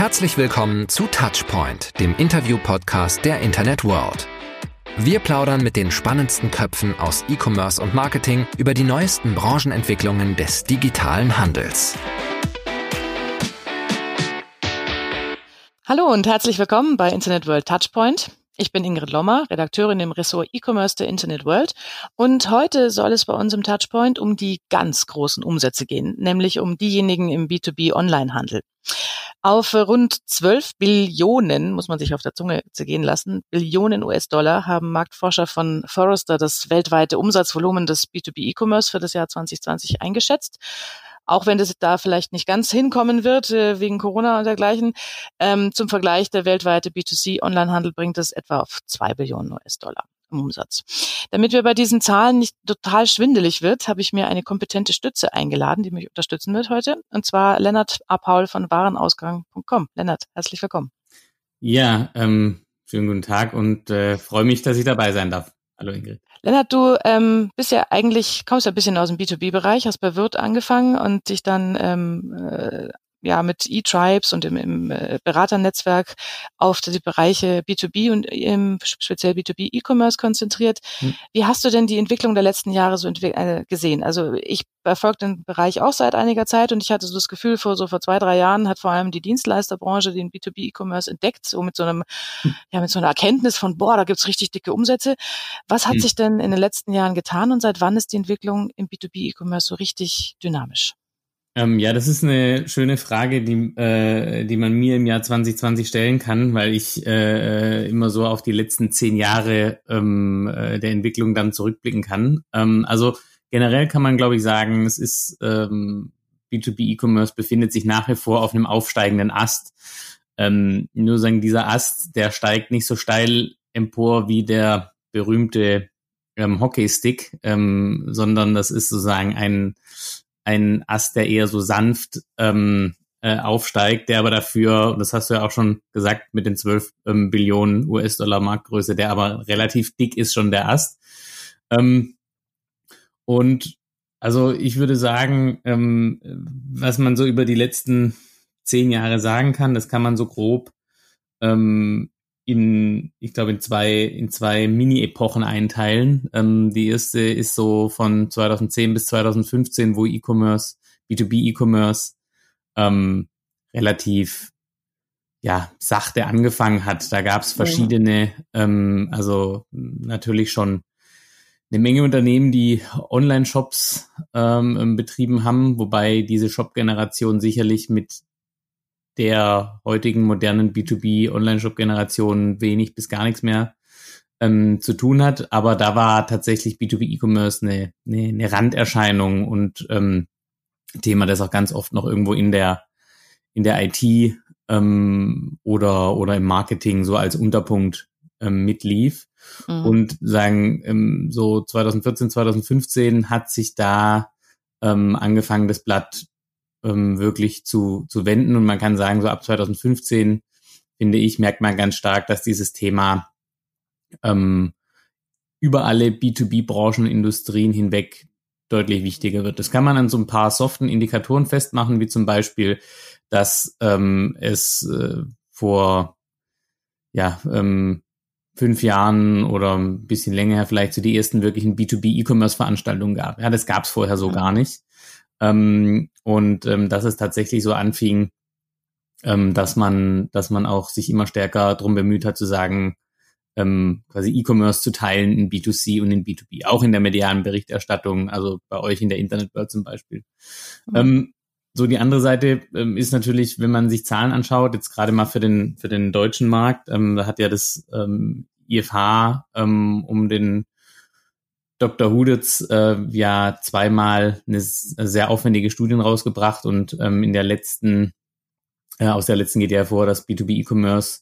Herzlich willkommen zu Touchpoint, dem Interview-Podcast der Internet World. Wir plaudern mit den spannendsten Köpfen aus E-Commerce und Marketing über die neuesten Branchenentwicklungen des digitalen Handels. Hallo und herzlich willkommen bei Internet World Touchpoint. Ich bin Ingrid Lommer, Redakteurin im Ressort E-Commerce der Internet World. Und heute soll es bei uns im Touchpoint um die ganz großen Umsätze gehen, nämlich um diejenigen im B2B Onlinehandel. Auf rund 12 Billionen, muss man sich auf der Zunge zergehen lassen, Billionen US-Dollar haben Marktforscher von Forrester das weltweite Umsatzvolumen des B2B E-Commerce für das Jahr 2020 eingeschätzt auch wenn das da vielleicht nicht ganz hinkommen wird äh, wegen Corona und dergleichen. Ähm, zum Vergleich, der weltweite B2C-Onlinehandel bringt es etwa auf zwei Billionen US-Dollar im Umsatz. Damit wir bei diesen Zahlen nicht total schwindelig wird, habe ich mir eine kompetente Stütze eingeladen, die mich unterstützen wird heute, und zwar Lennart A. Paul von Warenausgang.com. Lennart, herzlich willkommen. Ja, ähm, schönen guten Tag und äh, freue mich, dass ich dabei sein darf. Hallo Ingrid. Lennart, du ähm, bist ja eigentlich, kommst ja ein bisschen aus dem B2B-Bereich, hast bei Wirt angefangen und dich dann ähm, äh, ja mit E-Tribes und im, im äh, Beraternetzwerk auf die Bereiche B2B und im speziell B2B E-Commerce konzentriert. Hm. Wie hast du denn die Entwicklung der letzten Jahre so äh, gesehen? Also ich verfolge den Bereich auch seit einiger Zeit und ich hatte so das Gefühl, vor so vor zwei, drei Jahren hat vor allem die Dienstleisterbranche den B2B E-Commerce entdeckt, so mit so einem, hm. ja, mit so einer Erkenntnis von, boah, da gibt's richtig dicke Umsätze. Was hat hm. sich denn in den letzten Jahren getan und seit wann ist die Entwicklung im B2B E-Commerce so richtig dynamisch? Ähm, ja, das ist eine schöne Frage, die, äh, die man mir im Jahr 2020 stellen kann, weil ich äh, immer so auf die letzten zehn Jahre ähm, äh, der Entwicklung dann zurückblicken kann. Ähm, also generell kann man, glaube ich, sagen, es ist ähm, B2B E-Commerce befindet sich nach wie vor auf einem aufsteigenden Ast. Ähm, nur sagen, dieser Ast, der steigt nicht so steil empor wie der berühmte ähm, Hockeystick, ähm, sondern das ist sozusagen ein ein Ast, der eher so sanft ähm, äh, aufsteigt, der aber dafür, das hast du ja auch schon gesagt, mit den 12 ähm, Billionen US-Dollar Marktgröße, der aber relativ dick ist schon der Ast. Ähm, und also ich würde sagen, ähm, was man so über die letzten zehn Jahre sagen kann, das kann man so grob ähm, in, ich glaube, in zwei, in zwei Mini-Epochen einteilen. Ähm, die erste ist so von 2010 bis 2015, wo E-Commerce, B2B E-Commerce ähm, relativ ja, sachte angefangen hat. Da gab es verschiedene, ähm, also natürlich schon eine Menge Unternehmen, die Online-Shops ähm, betrieben haben, wobei diese Shop-Generation sicherlich mit der heutigen modernen B2B-Online-Shop-Generation wenig bis gar nichts mehr ähm, zu tun hat. Aber da war tatsächlich B2B-E-Commerce eine, eine, eine Randerscheinung und ähm, Thema, das auch ganz oft noch irgendwo in der in der IT ähm, oder oder im Marketing so als Unterpunkt ähm, mitlief. Mhm. Und sagen, ähm, so 2014, 2015 hat sich da ähm, angefangen, das Blatt ähm, wirklich zu, zu wenden. Und man kann sagen, so ab 2015, finde ich, merkt man ganz stark, dass dieses Thema ähm, über alle B2B-Branchen und Industrien hinweg deutlich wichtiger wird. Das kann man an so ein paar soften Indikatoren festmachen, wie zum Beispiel, dass ähm, es äh, vor ja, ähm, fünf Jahren oder ein bisschen länger vielleicht so die ersten wirklichen B2B-E-Commerce-Veranstaltungen gab. Ja, das gab es vorher so gar nicht. Ähm, und ähm, dass es tatsächlich so anfing, ähm, dass man, dass man auch sich immer stärker darum bemüht hat zu sagen, ähm, quasi E-Commerce zu teilen in B2C und in B2B, auch in der medialen Berichterstattung, also bei euch in der Internetwelt zum Beispiel. Mhm. Ähm, so die andere Seite ähm, ist natürlich, wenn man sich Zahlen anschaut, jetzt gerade mal für den für den deutschen Markt, ähm, da hat ja das ähm, IFH ähm, um den Dr. Huditz äh, ja zweimal eine sehr aufwendige Studien rausgebracht und ähm, in der letzten, äh, aus der letzten geht ja hervor, dass B2B E-Commerce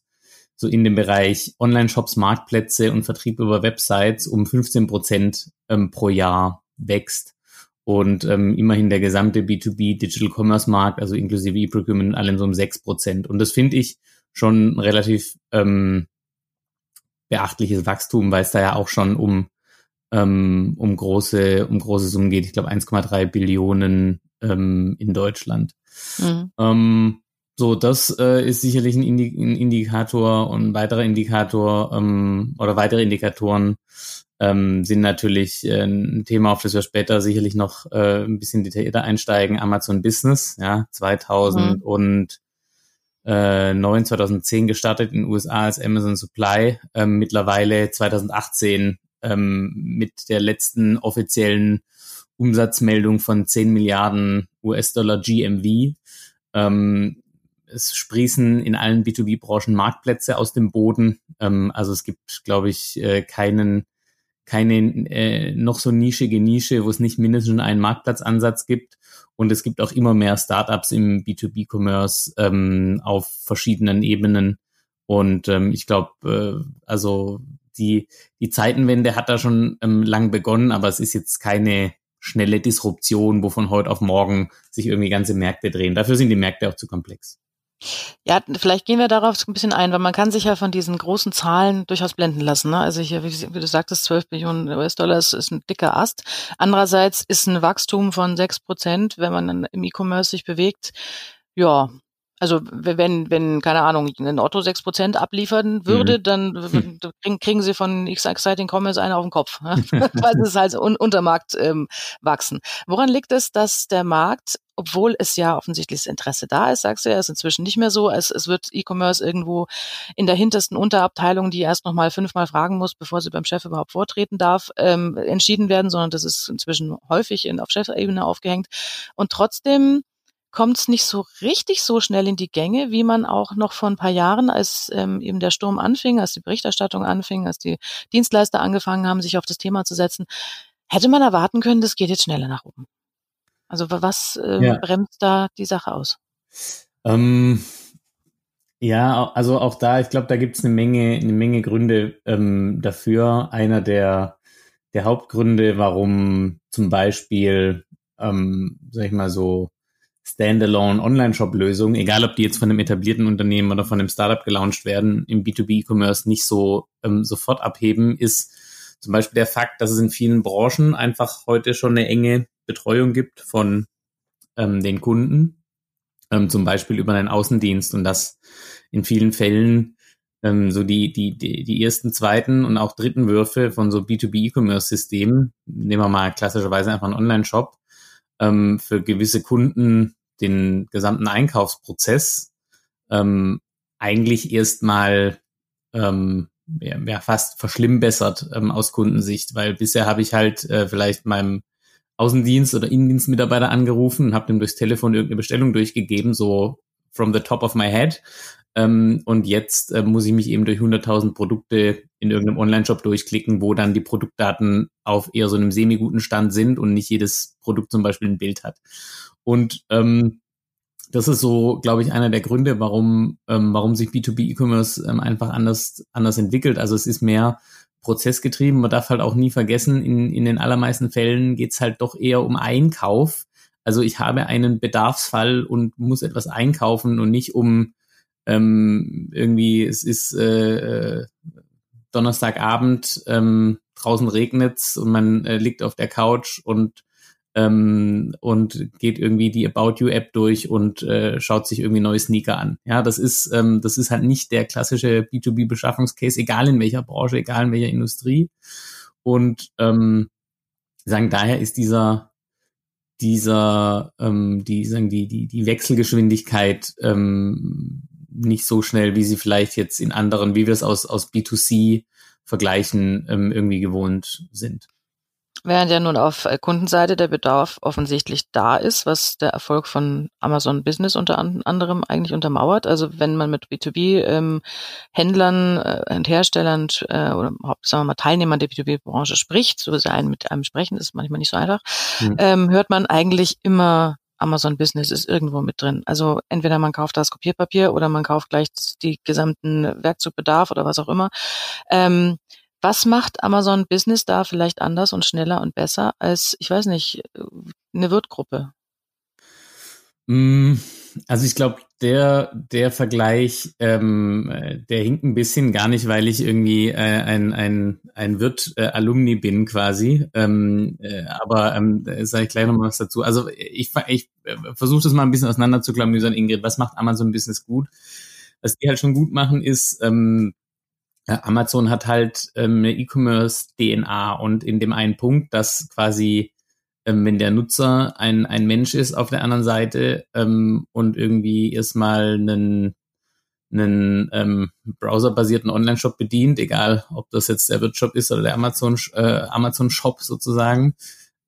so in dem Bereich Online-Shops, Marktplätze und Vertrieb über Websites um 15 Prozent ähm, pro Jahr wächst. Und ähm, immerhin der gesamte B2B Digital Commerce Markt, also inklusive E-Procurement, allen so um 6 Prozent. Und das finde ich schon relativ ähm, beachtliches Wachstum, weil es da ja auch schon um ähm, um große, um große Summen geht. Ich glaube 1,3 Billionen ähm, in Deutschland. Mhm. Ähm, So, das äh, ist sicherlich ein, Indi ein Indikator und ein weiterer Indikator ähm, oder weitere Indikatoren ähm, sind natürlich äh, ein Thema, auf das wir später sicherlich noch äh, ein bisschen detaillierter einsteigen. Amazon Business, ja, 2000 mhm. und äh, 9, 2010 gestartet in den USA als Amazon Supply, ähm, mittlerweile 2018 ähm, mit der letzten offiziellen Umsatzmeldung von 10 Milliarden US-Dollar GMV. Ähm, es sprießen in allen B2B-Branchen Marktplätze aus dem Boden. Ähm, also es gibt, glaube ich, äh, keinen, keine äh, noch so nischige Nische, wo es nicht mindestens einen Marktplatzansatz gibt. Und es gibt auch immer mehr Startups im B2B-Commerce ähm, auf verschiedenen Ebenen. Und ähm, ich glaube, äh, also die, die Zeitenwende hat da schon ähm, lang begonnen, aber es ist jetzt keine schnelle Disruption, wo von heute auf morgen sich irgendwie ganze Märkte drehen. Dafür sind die Märkte auch zu komplex. Ja, vielleicht gehen wir darauf ein bisschen ein, weil man kann sich ja von diesen großen Zahlen durchaus blenden lassen. Ne? Also hier, wie, du sagtest, 12 Millionen US-Dollar ist, ein dicker Ast. Andererseits ist ein Wachstum von 6 Prozent, wenn man im E-Commerce sich bewegt, ja, also wenn, wenn, keine Ahnung, ein Otto sechs Prozent abliefern würde, mhm. dann kriegen, kriegen sie von Exciting Commerce eine auf den Kopf, weil es halt un unter Markt ähm, wachsen. Woran liegt es, dass der Markt, obwohl es ja offensichtlich das Interesse da ist, sagst du ja, ist inzwischen nicht mehr so, es, es wird E-Commerce irgendwo in der hintersten Unterabteilung, die erst nochmal fünfmal fragen muss, bevor sie beim Chef überhaupt vortreten darf, ähm, entschieden werden, sondern das ist inzwischen häufig in, auf Chefebene aufgehängt. Und trotzdem kommt es nicht so richtig so schnell in die Gänge, wie man auch noch vor ein paar Jahren, als ähm, eben der Sturm anfing, als die Berichterstattung anfing, als die Dienstleister angefangen haben, sich auf das Thema zu setzen, hätte man erwarten können, das geht jetzt schneller nach oben. Also was äh, ja. bremst da die Sache aus? Ähm, ja, also auch da, ich glaube, da gibt es eine Menge, eine Menge Gründe ähm, dafür. Einer der, der Hauptgründe, warum zum Beispiel, ähm, sag ich mal so, Standalone Online-Shop-Lösungen, egal ob die jetzt von einem etablierten Unternehmen oder von einem Startup gelauncht werden, im B2B-E-Commerce nicht so ähm, sofort abheben, ist zum Beispiel der Fakt, dass es in vielen Branchen einfach heute schon eine enge Betreuung gibt von ähm, den Kunden, ähm, zum Beispiel über einen Außendienst und dass in vielen Fällen ähm, so die, die, die, die ersten, zweiten und auch dritten Würfe von so B2B-E-Commerce-Systemen, nehmen wir mal klassischerweise einfach einen Online-Shop, ähm, für gewisse Kunden den gesamten Einkaufsprozess ähm, eigentlich erstmal ähm, ja, fast verschlimmbessert ähm, aus Kundensicht, weil bisher habe ich halt äh, vielleicht meinem Außendienst oder Innendienstmitarbeiter angerufen und habe dem durchs Telefon irgendeine Bestellung durchgegeben, so from the top of my head. Ähm, und jetzt äh, muss ich mich eben durch 100.000 Produkte in irgendeinem Online-Shop durchklicken, wo dann die Produktdaten auf eher so einem semi-guten Stand sind und nicht jedes Produkt zum Beispiel ein Bild hat. Und ähm, das ist so, glaube ich, einer der Gründe, warum, ähm, warum sich B2B-E-Commerce ähm, einfach anders, anders entwickelt. Also es ist mehr prozessgetrieben. Man darf halt auch nie vergessen, in, in den allermeisten Fällen geht's halt doch eher um Einkauf. Also ich habe einen Bedarfsfall und muss etwas einkaufen und nicht um ähm, irgendwie, es ist äh, äh Donnerstagabend, ähm, draußen regnet's und man äh, liegt auf der Couch und ähm, und geht irgendwie die About You App durch und äh, schaut sich irgendwie neue Sneaker an. Ja, das ist ähm, das ist halt nicht der klassische B2B Beschaffungscase, egal in welcher Branche, egal in welcher Industrie. Und ähm, sagen daher ist dieser dieser ähm, die sagen die die die Wechselgeschwindigkeit ähm, nicht so schnell, wie sie vielleicht jetzt in anderen, wie wir es aus aus B2C Vergleichen ähm, irgendwie gewohnt sind. Während ja nun auf äh, Kundenseite der Bedarf offensichtlich da ist, was der Erfolg von Amazon Business unter anderem eigentlich untermauert. Also wenn man mit B2B-Händlern ähm, äh, und Herstellern äh, oder sagen wir mal Teilnehmern der B2B-Branche spricht, so sein mit einem sprechen, ist manchmal nicht so einfach, mhm. ähm, hört man eigentlich immer Amazon Business ist irgendwo mit drin. Also entweder man kauft das Kopierpapier oder man kauft gleich die gesamten Werkzeugbedarf oder was auch immer. Ähm, was macht Amazon Business da vielleicht anders und schneller und besser als, ich weiß nicht, eine Wirtgruppe? Mm, Also ich glaube, der, der Vergleich, ähm, der hinkt ein bisschen gar nicht, weil ich irgendwie äh, ein, ein, ein Wirt-Alumni bin quasi. Ähm, äh, aber ähm, sage ich gleich noch mal was dazu. Also ich, ich äh, versuche das mal ein bisschen auseinanderzuklamüsern, Ingrid. Was macht Amazon Business gut? Was die halt schon gut machen, ist, ähm, Amazon hat halt ähm, eine E-Commerce-DNA und in dem einen Punkt, dass quasi ähm, wenn der Nutzer ein, ein Mensch ist auf der anderen Seite ähm, und irgendwie erstmal einen, einen ähm, browserbasierten Online-Shop bedient, egal ob das jetzt der Wirtshop ist oder der Amazon, äh, Amazon Shop sozusagen,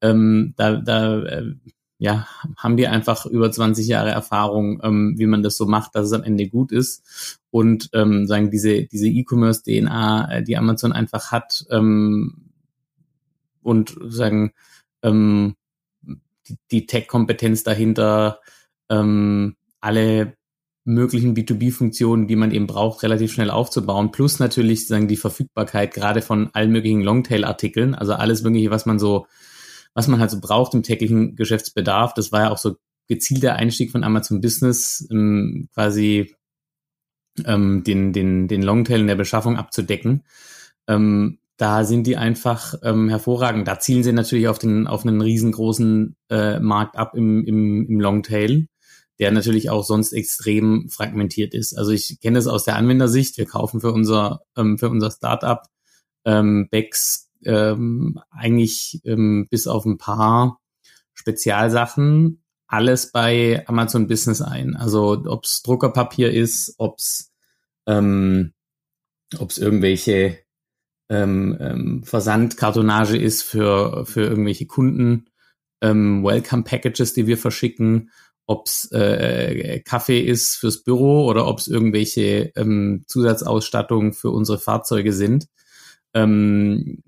ähm, da, da äh, ja, haben die einfach über 20 Jahre Erfahrung, ähm, wie man das so macht, dass es am Ende gut ist. Und ähm, sagen diese diese E-Commerce-DNA, äh, die Amazon einfach hat ähm, und sagen ähm, die, die Tech-Kompetenz dahinter, ähm, alle möglichen B2B-Funktionen, die man eben braucht, relativ schnell aufzubauen, plus natürlich sagen die Verfügbarkeit gerade von allen möglichen Longtail-Artikeln, also alles mögliche, was man so, was man halt so braucht im täglichen Geschäftsbedarf. Das war ja auch so gezielter Einstieg von Amazon Business, ähm, quasi ähm, den, den, den Longtail in der Beschaffung abzudecken. Ähm, da sind die einfach ähm, hervorragend. Da zielen sie natürlich auf den auf einen riesengroßen äh, Markt ab im, im, im Longtail, der natürlich auch sonst extrem fragmentiert ist. Also ich kenne das aus der Anwendersicht. Wir kaufen für unser ähm, für unser Startup ähm, Backs ähm, eigentlich ähm, bis auf ein paar Spezialsachen alles bei Amazon Business ein. Also ob's Druckerpapier ist, ob's ähm, ob's irgendwelche ähm, ähm, Versandkartonage ist für, für irgendwelche Kunden, ähm, Welcome Packages, die wir verschicken, ob es äh, Kaffee ist fürs Büro oder ob es irgendwelche ähm, Zusatzausstattung für unsere Fahrzeuge sind. Ähm,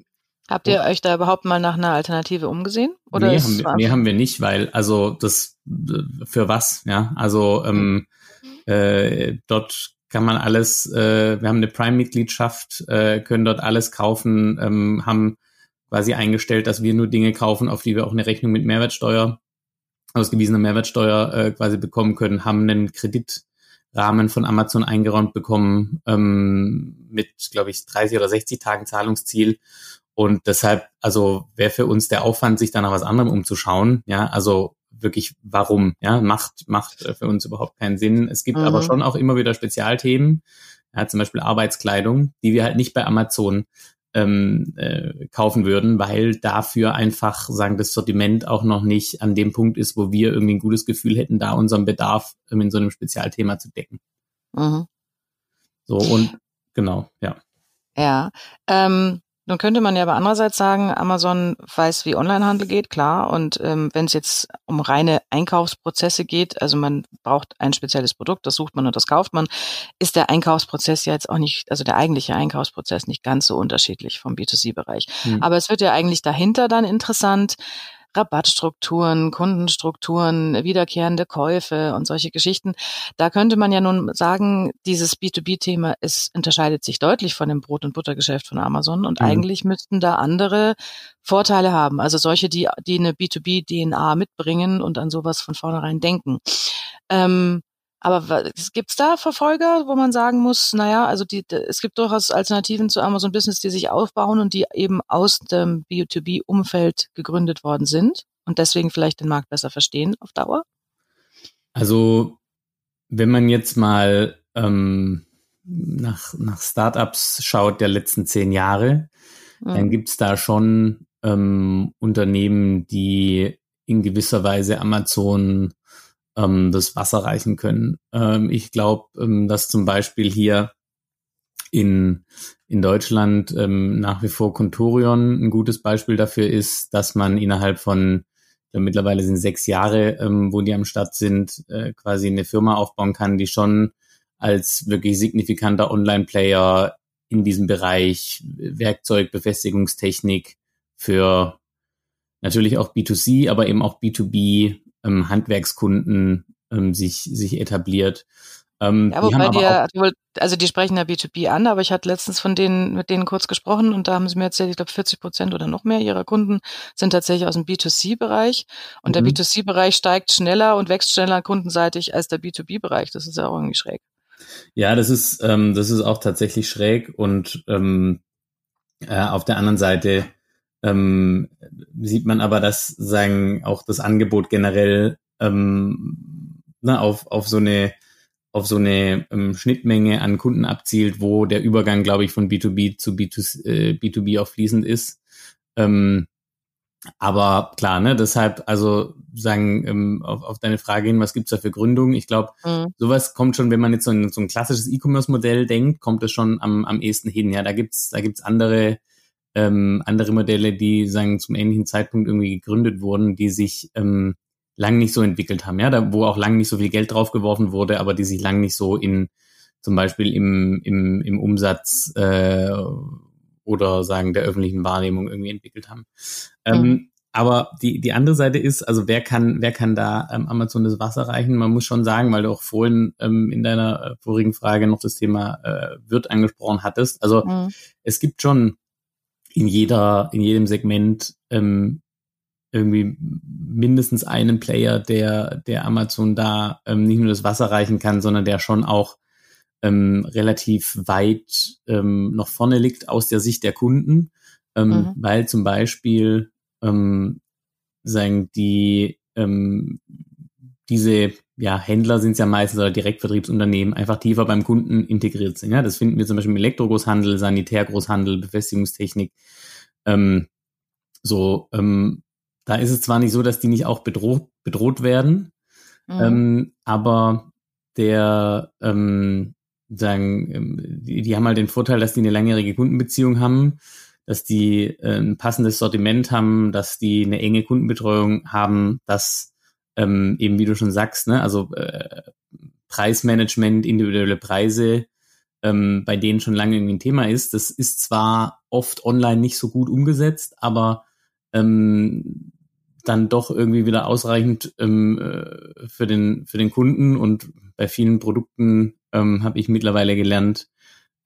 Habt ihr euch da überhaupt mal nach einer Alternative umgesehen? Oder nee, haben wir, nee, haben wir nicht, weil also das für was, ja. Also ähm, mhm. äh, dort kann man alles, äh, wir haben eine Prime-Mitgliedschaft, äh, können dort alles kaufen, ähm, haben quasi eingestellt, dass wir nur Dinge kaufen, auf die wir auch eine Rechnung mit Mehrwertsteuer, ausgewiesener Mehrwertsteuer äh, quasi bekommen können, haben einen Kreditrahmen von Amazon eingeräumt bekommen ähm, mit, glaube ich, 30 oder 60 Tagen Zahlungsziel. Und deshalb, also wäre für uns der Aufwand, sich da nach was anderem umzuschauen. Ja, also wirklich warum, ja, macht, macht äh, für uns überhaupt keinen Sinn. Es gibt mhm. aber schon auch immer wieder Spezialthemen, ja, zum Beispiel Arbeitskleidung, die wir halt nicht bei Amazon ähm, äh, kaufen würden, weil dafür einfach, sagen, das Sortiment auch noch nicht an dem Punkt ist, wo wir irgendwie ein gutes Gefühl hätten, da unseren Bedarf ähm, in so einem Spezialthema zu decken. Mhm. So und genau, ja. Ja, ähm, nun könnte man ja aber andererseits sagen, Amazon weiß, wie Onlinehandel geht, klar. Und ähm, wenn es jetzt um reine Einkaufsprozesse geht, also man braucht ein spezielles Produkt, das sucht man und das kauft man, ist der Einkaufsprozess ja jetzt auch nicht, also der eigentliche Einkaufsprozess nicht ganz so unterschiedlich vom B2C-Bereich. Hm. Aber es wird ja eigentlich dahinter dann interessant, Rabattstrukturen, Kundenstrukturen, wiederkehrende Käufe und solche Geschichten. Da könnte man ja nun sagen, dieses B2B-Thema es unterscheidet sich deutlich von dem Brot- und Buttergeschäft von Amazon und mhm. eigentlich müssten da andere Vorteile haben. Also solche, die, die eine B2B-DNA mitbringen und an sowas von vornherein denken. Ähm, aber gibt's da Verfolger, wo man sagen muss, naja, also die, es gibt durchaus Alternativen zu Amazon Business, die sich aufbauen und die eben aus dem B2B-Umfeld gegründet worden sind und deswegen vielleicht den Markt besser verstehen auf Dauer? Also wenn man jetzt mal ähm, nach, nach Startups schaut der letzten zehn Jahre, mhm. dann gibt's da schon ähm, Unternehmen, die in gewisser Weise Amazon ähm, das Wasser reichen können. Ähm, ich glaube, ähm, dass zum Beispiel hier in, in Deutschland ähm, nach wie vor Contorion ein gutes Beispiel dafür ist, dass man innerhalb von, mittlerweile sind sechs Jahre, ähm, wo die am Start sind, äh, quasi eine Firma aufbauen kann, die schon als wirklich signifikanter Online-Player in diesem Bereich Werkzeug, Befestigungstechnik für natürlich auch B2C, aber eben auch B2B ähm, Handwerkskunden ähm, sich, sich etabliert. Ähm, ja, wobei die, die also die sprechen ja B2B an, aber ich hatte letztens von denen, mit denen kurz gesprochen und da haben sie mir erzählt, ich glaube 40 Prozent oder noch mehr ihrer Kunden sind tatsächlich aus dem B2C-Bereich und mhm. der B2C-Bereich steigt schneller und wächst schneller kundenseitig als der B2B-Bereich. Das ist ja auch irgendwie schräg. Ja, das ist, ähm, das ist auch tatsächlich schräg und ähm, äh, auf der anderen Seite ähm, sieht man aber, dass sagen auch das Angebot generell ähm, na, auf, auf so eine auf so eine ähm, Schnittmenge an Kunden abzielt, wo der Übergang, glaube ich, von B2B zu B2, äh, B2B auch fließend ist. Ähm, aber klar, ne, deshalb, also sagen, ähm, auf, auf deine Frage hin, was gibt's da für Gründungen? Ich glaube, mhm. sowas kommt schon, wenn man jetzt so ein, so ein klassisches E-Commerce-Modell denkt, kommt es schon am, am ehesten hin. Ja, da gibt's, da gibt's andere, ähm, andere Modelle, die sagen, zum ähnlichen Zeitpunkt irgendwie gegründet wurden, die sich ähm, lang nicht so entwickelt haben, ja, da, wo auch lang nicht so viel Geld draufgeworfen wurde, aber die sich lang nicht so in zum Beispiel im, im, im Umsatz äh, oder sagen der öffentlichen Wahrnehmung irgendwie entwickelt haben. Ähm, mhm. Aber die, die andere Seite ist, also wer kann, wer kann da ähm, Amazon das Wasser reichen? Man muss schon sagen, weil du auch vorhin ähm, in deiner äh, vorigen Frage noch das Thema äh, Wirt angesprochen hattest. Also mhm. es gibt schon in jeder, in jedem Segment ähm, irgendwie mindestens einen Player, der, der Amazon da ähm, nicht nur das Wasser reichen kann, sondern der schon auch ähm, relativ weit ähm, noch vorne liegt aus der Sicht der Kunden, ähm, mhm. weil zum Beispiel ähm, sagen die ähm, diese ja, Händler sind es ja meistens oder Direktvertriebsunternehmen einfach tiefer beim Kunden integriert sind. Ja, das finden wir zum Beispiel im Elektrogroßhandel, Sanitärgroßhandel, Befestigungstechnik. Ähm, so, ähm, da ist es zwar nicht so, dass die nicht auch bedroht, bedroht werden, mhm. ähm, aber der, ähm, sagen, ähm, die, die haben halt den Vorteil, dass die eine langjährige Kundenbeziehung haben, dass die äh, ein passendes Sortiment haben, dass die eine enge Kundenbetreuung haben, dass ähm, eben, wie du schon sagst, ne, also äh, Preismanagement, individuelle Preise ähm, bei denen schon lange irgendwie ein Thema ist. Das ist zwar oft online nicht so gut umgesetzt, aber ähm, dann doch irgendwie wieder ausreichend ähm, äh, für den für den Kunden und bei vielen Produkten ähm, habe ich mittlerweile gelernt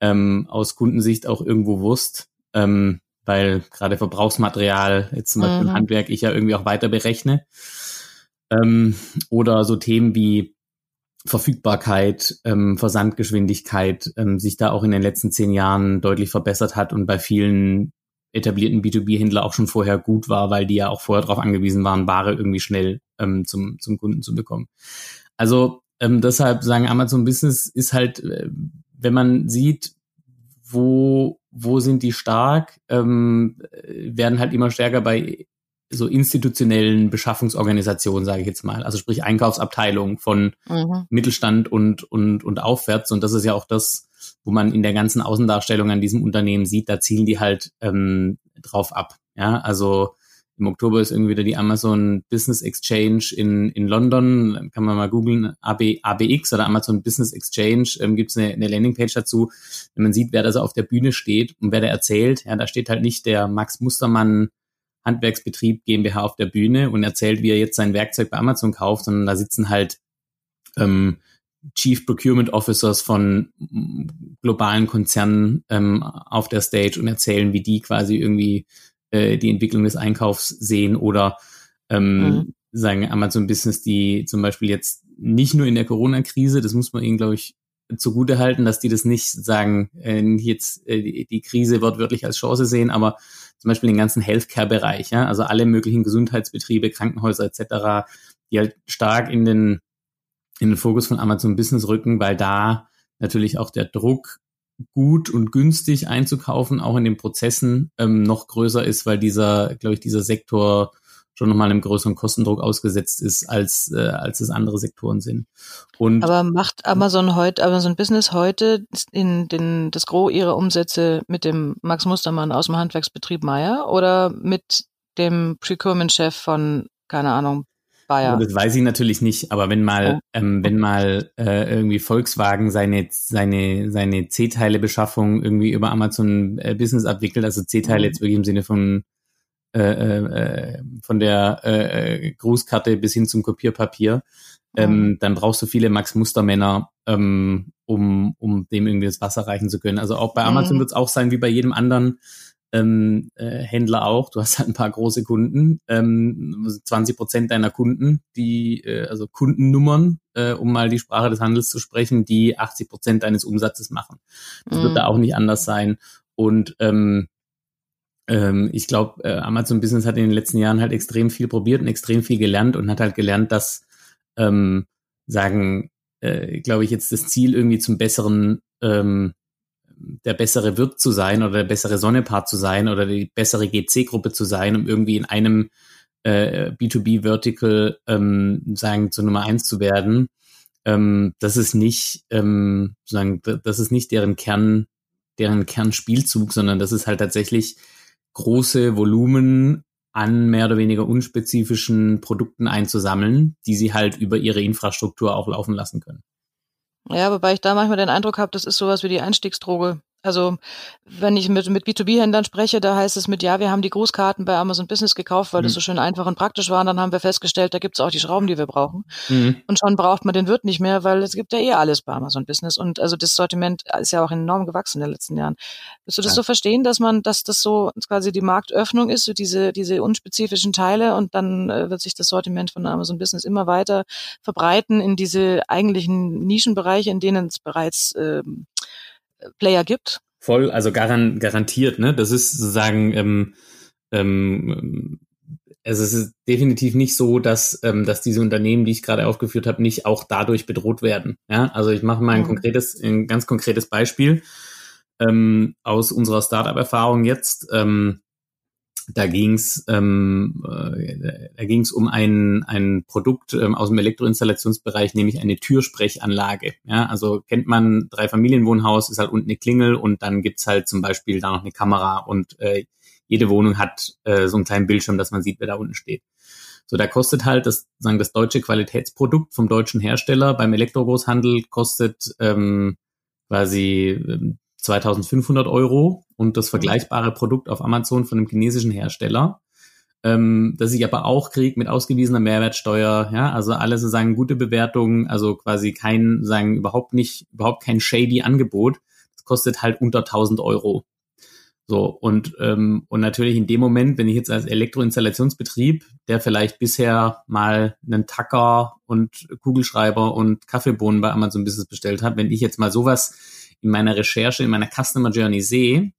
ähm, aus Kundensicht auch irgendwo Wurst, ähm, weil gerade Verbrauchsmaterial jetzt zum Beispiel mhm. Handwerk ich ja irgendwie auch weiter berechne ähm, oder so Themen wie Verfügbarkeit, ähm, Versandgeschwindigkeit ähm, sich da auch in den letzten zehn Jahren deutlich verbessert hat und bei vielen etablierten B2B-Händler auch schon vorher gut war, weil die ja auch vorher darauf angewiesen waren, Ware irgendwie schnell ähm, zum, zum Kunden zu bekommen. Also ähm, deshalb sagen Amazon Business ist halt, äh, wenn man sieht, wo, wo sind die stark, ähm, werden halt immer stärker bei so institutionellen Beschaffungsorganisationen, sage ich jetzt mal, also sprich Einkaufsabteilung von mhm. Mittelstand und, und, und aufwärts. Und das ist ja auch das, wo man in der ganzen Außendarstellung an diesem Unternehmen sieht, da zielen die halt ähm, drauf ab. Ja, also im Oktober ist irgendwie wieder die Amazon Business Exchange in, in London. Kann man mal googeln, AB, ABX oder Amazon Business Exchange, ähm, gibt es eine, eine Landingpage dazu. Wenn man sieht, wer da so auf der Bühne steht und wer da erzählt, ja, da steht halt nicht der Max Mustermann Handwerksbetrieb GmbH auf der Bühne und erzählt, wie er jetzt sein Werkzeug bei Amazon kauft, sondern da sitzen halt ähm, Chief Procurement Officers von globalen Konzernen ähm, auf der Stage und erzählen, wie die quasi irgendwie äh, die Entwicklung des Einkaufs sehen oder ähm, mhm. sagen Amazon Business, die zum Beispiel jetzt nicht nur in der Corona-Krise, das muss man ihnen, glaube ich, zugute halten, dass die das nicht sagen, äh, jetzt äh, die, die Krise wortwörtlich als Chance sehen, aber zum Beispiel den ganzen Healthcare-Bereich, ja, also alle möglichen Gesundheitsbetriebe, Krankenhäuser etc., die halt stark in den, in den Fokus von Amazon Business rücken, weil da natürlich auch der Druck gut und günstig einzukaufen, auch in den Prozessen ähm, noch größer ist, weil dieser, glaube ich, dieser Sektor schon nochmal einem größeren Kostendruck ausgesetzt ist, als, äh, als es andere Sektoren sind. Und Aber macht Amazon heute, Amazon Business heute in den, das Gros ihrer Umsätze mit dem Max Mustermann aus dem Handwerksbetrieb Meier oder mit dem Procurement-Chef von, keine Ahnung, Bayer? Das weiß ich natürlich nicht, aber wenn mal, ja. ähm, wenn mal äh, irgendwie Volkswagen seine, seine, seine C-Teile-Beschaffung irgendwie über Amazon äh, Business abwickelt, also C-Teile mhm. jetzt wirklich im Sinne von äh, äh, von der äh, Grußkarte bis hin zum Kopierpapier, ähm, mhm. dann brauchst du viele Max Mustermänner, ähm, um, um dem irgendwie das Wasser reichen zu können. Also auch bei Amazon mhm. wird es auch sein, wie bei jedem anderen ähm, äh, Händler auch. Du hast halt ein paar große Kunden, ähm, 20 Prozent deiner Kunden, die, äh, also Kundennummern, äh, um mal die Sprache des Handels zu sprechen, die 80 Prozent deines Umsatzes machen. Das mhm. wird da auch nicht anders sein. Und ähm, ähm, ich glaube, äh, Amazon Business hat in den letzten Jahren halt extrem viel probiert und extrem viel gelernt und hat halt gelernt, dass ähm, sagen, äh, glaube ich, jetzt das Ziel irgendwie zum besseren, ähm, der bessere Wirt zu sein oder der bessere Sonnepart zu sein oder die bessere GC-Gruppe zu sein, um irgendwie in einem äh, B2B-Vertical ähm, sagen zur Nummer eins zu werden. Ähm, das ist nicht, ähm, sagen, das ist nicht deren Kern, deren Kernspielzug, sondern das ist halt tatsächlich große Volumen an mehr oder weniger unspezifischen Produkten einzusammeln, die sie halt über ihre Infrastruktur auch laufen lassen können. Ja, wobei ich da manchmal den Eindruck habe, das ist sowas wie die Einstiegsdroge. Also wenn ich mit, mit B2B-Händlern spreche, da heißt es mit, ja, wir haben die Grußkarten bei Amazon Business gekauft, weil mhm. das so schön einfach und praktisch war. Und dann haben wir festgestellt, da gibt's auch die Schrauben, die wir brauchen. Mhm. Und schon braucht man den Wirt nicht mehr, weil es gibt ja eh alles bei Amazon Business. Und also das Sortiment ist ja auch enorm gewachsen in den letzten Jahren. Willst du das ja. so verstehen, dass man, dass das so quasi die Marktöffnung ist, so diese, diese unspezifischen Teile und dann äh, wird sich das Sortiment von Amazon Business immer weiter verbreiten in diese eigentlichen Nischenbereiche, in denen es bereits ähm, Player gibt? Voll, also garan garantiert, ne? Das ist sozusagen, ähm, ähm, also es ist definitiv nicht so, dass, ähm, dass diese Unternehmen, die ich gerade aufgeführt habe, nicht auch dadurch bedroht werden. Ja, also ich mache mal ein mhm. konkretes, ein ganz konkretes Beispiel ähm, aus unserer Startup-Erfahrung jetzt. Ähm, da ging's ähm, äh, da ging's um ein, ein Produkt ähm, aus dem Elektroinstallationsbereich, nämlich eine Türsprechanlage. Ja, also kennt man drei Familienwohnhaus, ist halt unten eine Klingel und dann gibt's halt zum Beispiel da noch eine Kamera und äh, jede Wohnung hat äh, so einen kleinen Bildschirm, dass man sieht, wer da unten steht. So, da kostet halt das, sagen das deutsche Qualitätsprodukt vom deutschen Hersteller beim Elektrogroßhandel kostet ähm, quasi ähm, 2500 Euro und das mhm. vergleichbare Produkt auf Amazon von einem chinesischen Hersteller, ähm, das ich aber auch kriege mit ausgewiesener Mehrwertsteuer, ja, also alle so sagen gute Bewertungen, also quasi kein, sagen überhaupt nicht, überhaupt kein shady Angebot. Das kostet halt unter 1000 Euro. So, und, ähm, und natürlich in dem Moment, wenn ich jetzt als Elektroinstallationsbetrieb, der vielleicht bisher mal einen Tacker und Kugelschreiber und Kaffeebohnen bei Amazon Business bestellt hat, wenn ich jetzt mal sowas in meiner Recherche, in meiner Customer Journey sehe,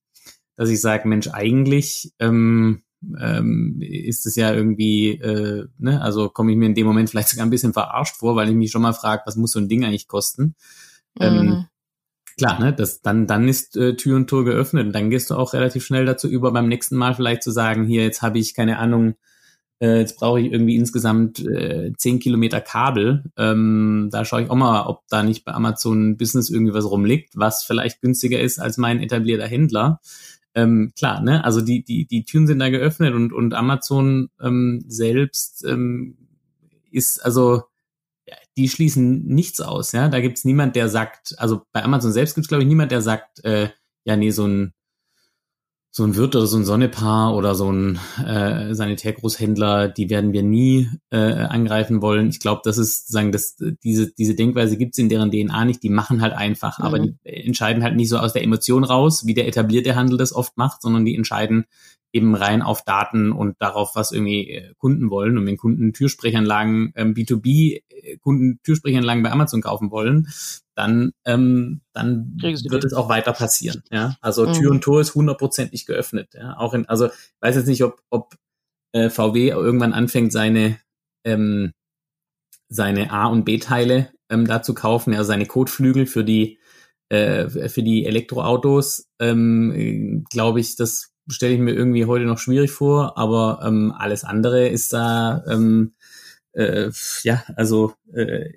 dass ich sage, Mensch, eigentlich ähm, ähm, ist es ja irgendwie, äh, ne, also komme ich mir in dem Moment vielleicht sogar ein bisschen verarscht vor, weil ich mich schon mal frage, was muss so ein Ding eigentlich kosten? Ähm, mhm. Ähm, klar, ne, das, dann, dann ist äh, Tür und Tor geöffnet und dann gehst du auch relativ schnell dazu über, beim nächsten Mal vielleicht zu sagen, hier, jetzt habe ich, keine Ahnung, äh, jetzt brauche ich irgendwie insgesamt äh, 10 Kilometer Kabel. Ähm, da schaue ich auch mal, ob da nicht bei Amazon Business irgendwie was rumliegt, was vielleicht günstiger ist als mein etablierter Händler. Ähm, klar, ne? Also die, die, die Türen sind da geöffnet und, und Amazon ähm, selbst ähm, ist, also die schließen nichts aus, ja. Da gibt's niemand, der sagt, also bei Amazon selbst gibt's glaube ich, niemand, der sagt, äh, ja, nee, so ein so ein Wirt oder so ein Sonnepaar oder so ein äh, Sanitärgroßhändler, die werden wir nie äh, angreifen wollen. Ich glaube, das ist sagen, dass diese diese Denkweise gibt's in deren DNA nicht. Die machen halt einfach, mhm. aber die entscheiden halt nicht so aus der Emotion raus, wie der etablierte Handel das oft macht, sondern die entscheiden eben rein auf Daten und darauf, was irgendwie äh, Kunden wollen. Und wenn Kunden Türsprechanlagen, ähm, B2B äh, Kunden Türsprechanlagen bei Amazon kaufen wollen, dann, ähm, dann wird es auch weiter passieren. Ja? Also mhm. Tür und Tor ist hundertprozentig geöffnet. Ja? Auch in, also ich weiß jetzt nicht, ob, ob äh, VW irgendwann anfängt, seine ähm, seine A- und B-Teile ähm, da zu kaufen, ja, seine Kotflügel für die äh, für die Elektroautos, ähm, glaube ich, das stelle ich mir irgendwie heute noch schwierig vor, aber ähm, alles andere ist da, ähm, äh, ja, also äh,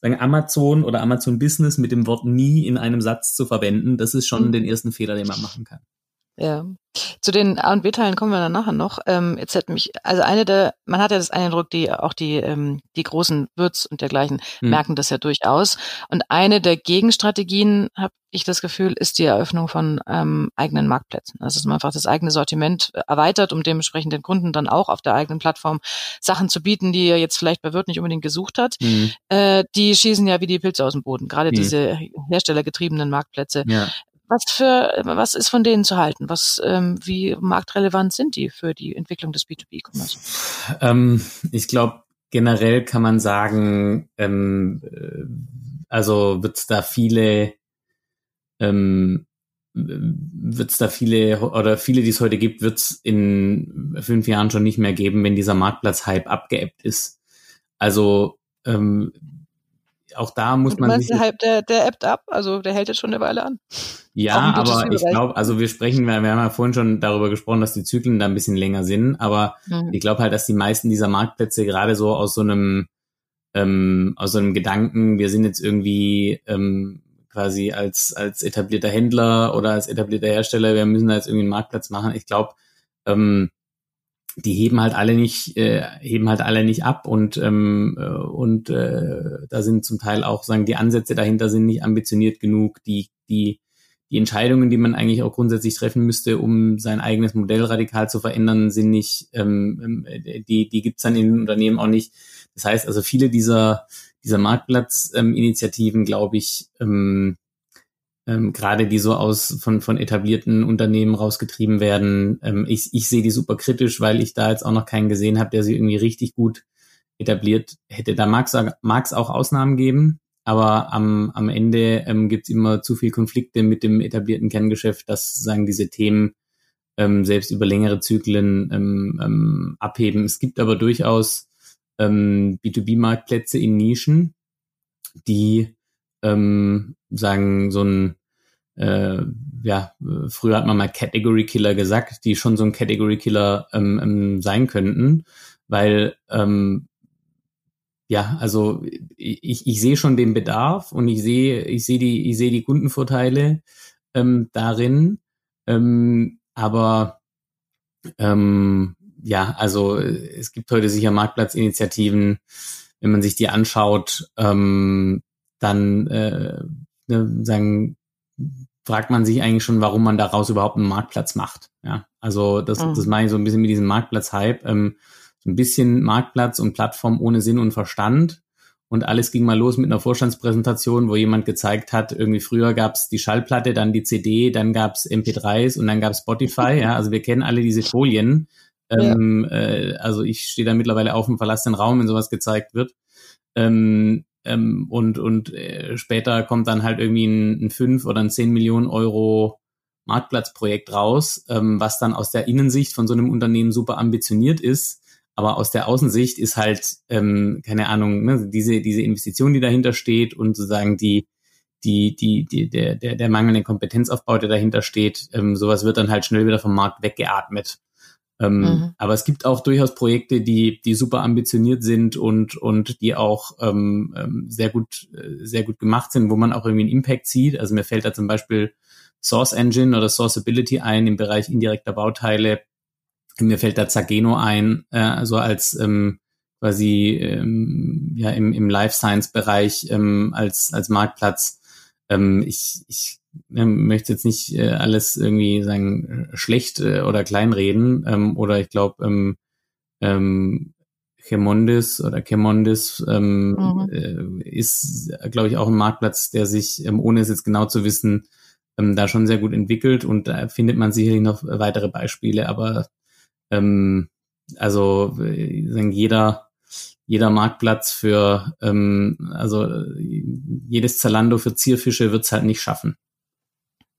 sagen Amazon oder Amazon Business mit dem Wort nie in einem Satz zu verwenden, das ist schon mhm. den ersten Fehler, den man machen kann. Ja. Zu den A und B-Teilen kommen wir dann nachher noch. Ähm, jetzt hat mich, also eine der, man hat ja das Eindruck, die auch die ähm, die großen Würz und dergleichen hm. merken das ja durchaus. Und eine der Gegenstrategien, habe ich das Gefühl, ist die Eröffnung von ähm, eigenen Marktplätzen. Also dass man einfach das eigene Sortiment erweitert, um dementsprechend den Kunden dann auch auf der eigenen Plattform Sachen zu bieten, die er jetzt vielleicht bei Wirt nicht unbedingt gesucht hat. Hm. Äh, die schießen ja wie die Pilze aus dem Boden. Gerade hm. diese herstellergetriebenen Marktplätze. Ja was für, was ist von denen zu halten? Was, ähm, wie marktrelevant sind die für die Entwicklung des B2B-Commerce? Ähm, ich glaube, generell kann man sagen, ähm, äh, also wird es da viele, ähm, wird es da viele oder viele, die es heute gibt, wird es in fünf Jahren schon nicht mehr geben, wenn dieser Marktplatz-Hype abgeebbt ist. Also ähm, auch da muss man sich. Der, der, der ebbt ab, also der hält jetzt schon eine Weile an. Ja, aber ich glaube, also wir sprechen, wir, haben ja vorhin schon darüber gesprochen, dass die Zyklen da ein bisschen länger sind, aber mhm. ich glaube halt, dass die meisten dieser Marktplätze gerade so aus so einem, ähm, aus so einem Gedanken, wir sind jetzt irgendwie ähm, quasi als, als etablierter Händler oder als etablierter Hersteller, wir müssen da jetzt irgendwie einen Marktplatz machen. Ich glaube, ähm, die heben halt alle nicht, äh, heben halt alle nicht ab und ähm, äh, und äh, da sind zum Teil auch sagen die Ansätze dahinter sind nicht ambitioniert genug, die die die Entscheidungen, die man eigentlich auch grundsätzlich treffen müsste, um sein eigenes Modell radikal zu verändern, sind nicht, ähm, ähm die, die gibt's dann in den Unternehmen auch nicht. Das heißt also, viele dieser, dieser Marktplatzinitiativen, ähm, glaube ich, ähm, ähm, gerade die so aus von, von etablierten Unternehmen rausgetrieben werden. Ähm, ich, ich sehe die super kritisch, weil ich da jetzt auch noch keinen gesehen habe, der sie irgendwie richtig gut etabliert hätte. Da mag es auch Ausnahmen geben, aber am, am Ende ähm, gibt es immer zu viel Konflikte mit dem etablierten Kerngeschäft, dass sagen diese Themen ähm, selbst über längere Zyklen ähm, ähm, abheben. Es gibt aber durchaus ähm, B2B-Marktplätze in Nischen, die ähm, sagen so ein äh, ja, früher hat man mal Category Killer gesagt, die schon so ein Category Killer ähm, ähm, sein könnten, weil ähm, ja, also ich, ich sehe schon den Bedarf und ich sehe, ich sehe die, ich sehe die Kundenvorteile ähm, darin. Ähm, aber ähm, ja, also es gibt heute sicher Marktplatzinitiativen, wenn man sich die anschaut, ähm, dann äh, ne, sagen, fragt man sich eigentlich schon, warum man daraus überhaupt einen Marktplatz macht. Ja, also das, mhm. das meine ich so ein bisschen mit diesem Marktplatz-Hype. Ähm, ein bisschen Marktplatz und Plattform ohne Sinn und Verstand. Und alles ging mal los mit einer Vorstandspräsentation, wo jemand gezeigt hat, irgendwie früher gab's die Schallplatte, dann die CD, dann gab's MP3s und dann gab's Spotify. Ja, also wir kennen alle diese Folien. Ähm, ja. äh, also ich stehe da mittlerweile auf dem verlassenen Raum, wenn sowas gezeigt wird. Ähm, ähm, und und äh, später kommt dann halt irgendwie ein, ein 5 oder ein 10 Millionen Euro Marktplatzprojekt raus, ähm, was dann aus der Innensicht von so einem Unternehmen super ambitioniert ist aber aus der Außensicht ist halt, ähm, keine Ahnung, ne, diese, diese Investition, die dahinter steht und sozusagen die, die, die, die, der, der, der mangelnde Kompetenzaufbau, der dahinter steht, ähm, sowas wird dann halt schnell wieder vom Markt weggeatmet. Ähm, mhm. Aber es gibt auch durchaus Projekte, die, die super ambitioniert sind und, und die auch ähm, ähm sehr gut, äh, sehr gut gemacht sind, wo man auch irgendwie einen Impact sieht. Also mir fällt da zum Beispiel Source Engine oder Sourceability ein im Bereich indirekter Bauteile, mir fällt da Zageno ein, äh, also als ähm, quasi ähm, ja im, im Life Science Bereich ähm, als als Marktplatz. Ähm, ich ich äh, möchte jetzt nicht äh, alles irgendwie sagen schlecht äh, oder kleinreden ähm, oder ich glaube ähm, ähm, Chemondis oder Chemondis ähm, mhm. äh, ist, glaube ich, auch ein Marktplatz, der sich, ähm, ohne es jetzt genau zu wissen, ähm, da schon sehr gut entwickelt und da findet man sicherlich noch weitere Beispiele, aber ähm, also sagen jeder jeder Marktplatz für ähm, also jedes Zalando für Zierfische wird's halt nicht schaffen.